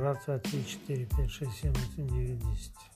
Раз, два, три, четыре, пять, шесть, семь, восемь, девять, десять.